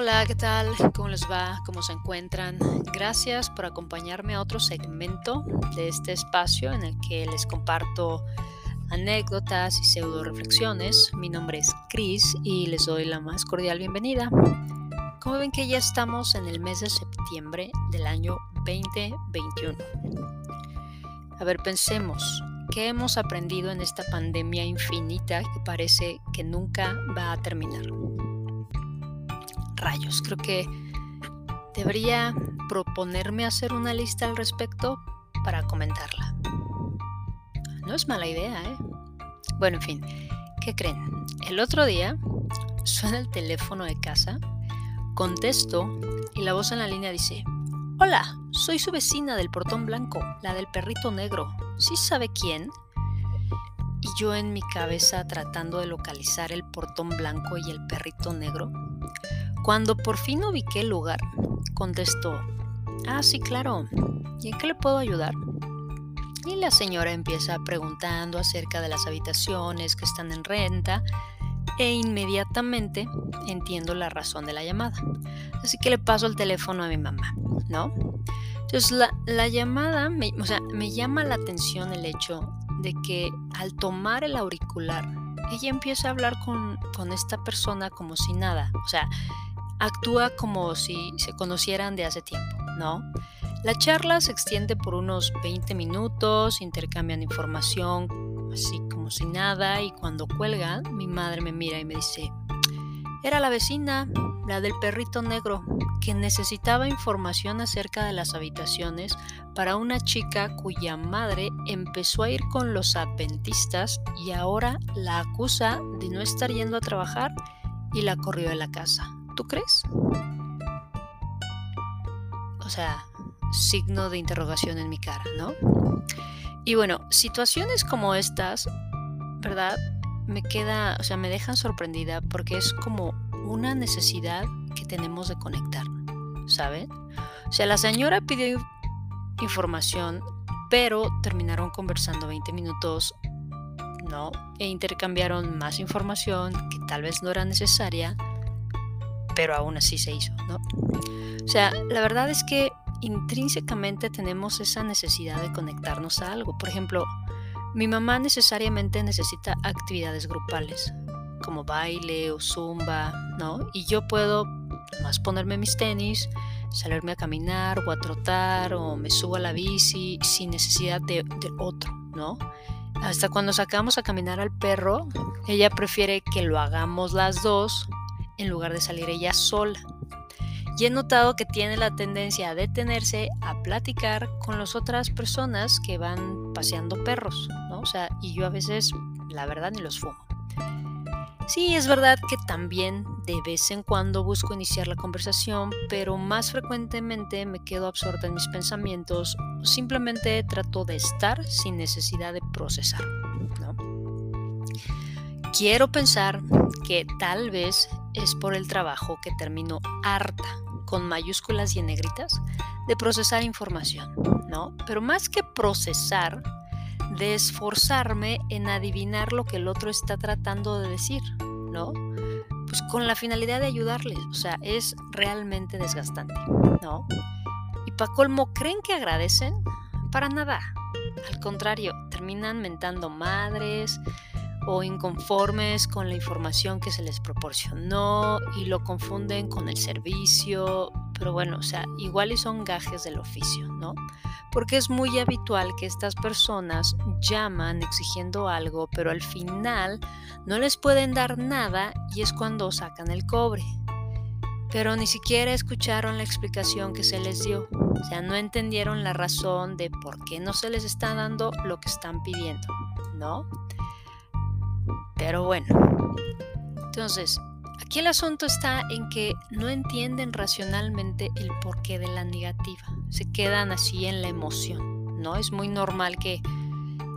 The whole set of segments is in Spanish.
Hola, ¿qué tal? ¿Cómo les va? ¿Cómo se encuentran? Gracias por acompañarme a otro segmento de este espacio en el que les comparto anécdotas y pseudo reflexiones. Mi nombre es Chris y les doy la más cordial bienvenida. Como ven que ya estamos en el mes de septiembre del año 2021. A ver, pensemos, ¿qué hemos aprendido en esta pandemia infinita que parece que nunca va a terminar? Rayos, creo que debería proponerme hacer una lista al respecto para comentarla. No es mala idea, ¿eh? Bueno, en fin, ¿qué creen? El otro día suena el teléfono de casa, contesto y la voz en la línea dice, Hola, soy su vecina del portón blanco, la del perrito negro. ¿Sí sabe quién? Y yo en mi cabeza tratando de localizar el portón blanco y el perrito negro. Cuando por fin ubiqué el lugar, contestó, ah, sí, claro, ¿y en qué le puedo ayudar? Y la señora empieza preguntando acerca de las habitaciones que están en renta e inmediatamente entiendo la razón de la llamada. Así que le paso el teléfono a mi mamá, ¿no? Entonces la, llamada, o sea, me llama la atención el hecho de que al tomar el auricular, ella empieza a hablar con, con esta persona como si nada. O sea, actúa como si se conocieran de hace tiempo, ¿no? La charla se extiende por unos 20 minutos, intercambian información así como si nada y cuando cuelga mi madre me mira y me dice, era la vecina, la del perrito negro, que necesitaba información acerca de las habitaciones para una chica cuya madre empezó a ir con los adventistas y ahora la acusa de no estar yendo a trabajar y la corrió de la casa. ¿Tú crees? O sea, signo de interrogación en mi cara, ¿no? Y bueno, situaciones como estas, ¿verdad? Me queda, o sea, me dejan sorprendida porque es como una necesidad que tenemos de conectar, ¿saben? O sea, la señora pidió información, pero terminaron conversando 20 minutos, ¿no? E intercambiaron más información que tal vez no era necesaria pero aún así se hizo, ¿no? O sea, la verdad es que intrínsecamente tenemos esa necesidad de conectarnos a algo. Por ejemplo, mi mamá necesariamente necesita actividades grupales, como baile o zumba, ¿no? Y yo puedo más ponerme mis tenis, salirme a caminar o a trotar o me subo a la bici sin necesidad de, de otro, ¿no? Hasta cuando sacamos a caminar al perro, ella prefiere que lo hagamos las dos en lugar de salir ella sola. Y he notado que tiene la tendencia a detenerse a platicar con las otras personas que van paseando perros, ¿no? O sea, y yo a veces, la verdad, ni los fumo. Sí, es verdad que también de vez en cuando busco iniciar la conversación, pero más frecuentemente me quedo absorta en mis pensamientos o simplemente trato de estar sin necesidad de procesar. Quiero pensar que tal vez es por el trabajo que termino harta, con mayúsculas y en negritas, de procesar información, ¿no? Pero más que procesar, de esforzarme en adivinar lo que el otro está tratando de decir, ¿no? Pues con la finalidad de ayudarles, o sea, es realmente desgastante, ¿no? Y para colmo, ¿creen que agradecen? Para nada. Al contrario, terminan mentando madres, o inconformes con la información que se les proporcionó y lo confunden con el servicio, pero bueno, o sea, igual y son gajes del oficio, ¿no? Porque es muy habitual que estas personas llaman exigiendo algo, pero al final no les pueden dar nada y es cuando sacan el cobre. Pero ni siquiera escucharon la explicación que se les dio. O sea, no entendieron la razón de por qué no se les está dando lo que están pidiendo, ¿no? Pero bueno, entonces, aquí el asunto está en que no entienden racionalmente el porqué de la negativa. Se quedan así en la emoción, ¿no? Es muy normal que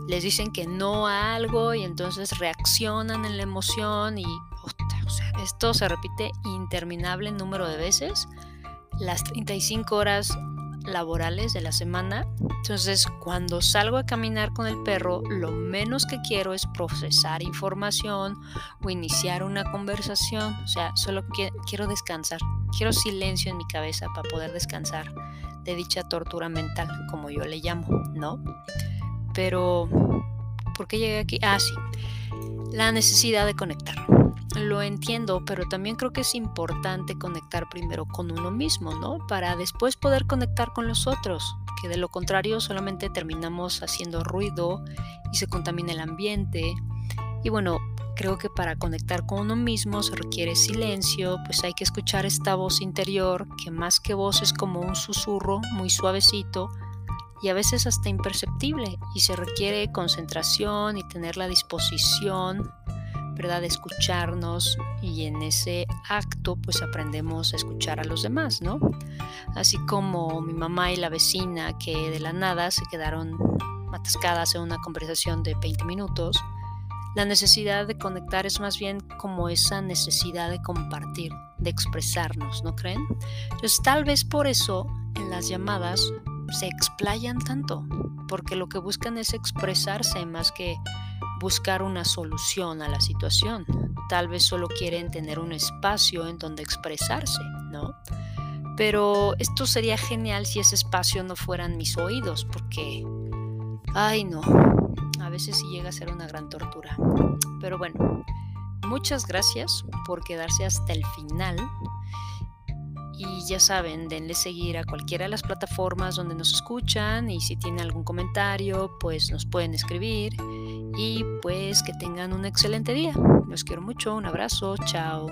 les dicen que no a algo y entonces reaccionan en la emoción y esto se repite interminable número de veces. Las 35 horas laborales de la semana. Entonces, cuando salgo a caminar con el perro, lo menos que quiero es procesar información o iniciar una conversación. O sea, solo quiero descansar. Quiero silencio en mi cabeza para poder descansar de dicha tortura mental, como yo le llamo, ¿no? Pero, ¿por qué llegué aquí? Ah, sí, la necesidad de conectar lo entiendo, pero también creo que es importante conectar primero con uno mismo, ¿no? Para después poder conectar con los otros, que de lo contrario solamente terminamos haciendo ruido y se contamina el ambiente. Y bueno, creo que para conectar con uno mismo se requiere silencio, pues hay que escuchar esta voz interior, que más que voz es como un susurro muy suavecito y a veces hasta imperceptible, y se requiere concentración y tener la disposición ¿verdad? De escucharnos y en ese acto pues aprendemos a escuchar a los demás, ¿no? Así como mi mamá y la vecina que de la nada se quedaron atascadas en una conversación de 20 minutos, la necesidad de conectar es más bien como esa necesidad de compartir, de expresarnos, ¿no creen? Entonces tal vez por eso en las llamadas se explayan tanto, porque lo que buscan es expresarse más que buscar una solución a la situación. Tal vez solo quieren tener un espacio en donde expresarse, ¿no? Pero esto sería genial si ese espacio no fueran mis oídos, porque, ay no, a veces sí llega a ser una gran tortura. Pero bueno, muchas gracias por quedarse hasta el final. Y ya saben, denle seguir a cualquiera de las plataformas donde nos escuchan y si tienen algún comentario, pues nos pueden escribir y pues que tengan un excelente día. Los quiero mucho, un abrazo, chao.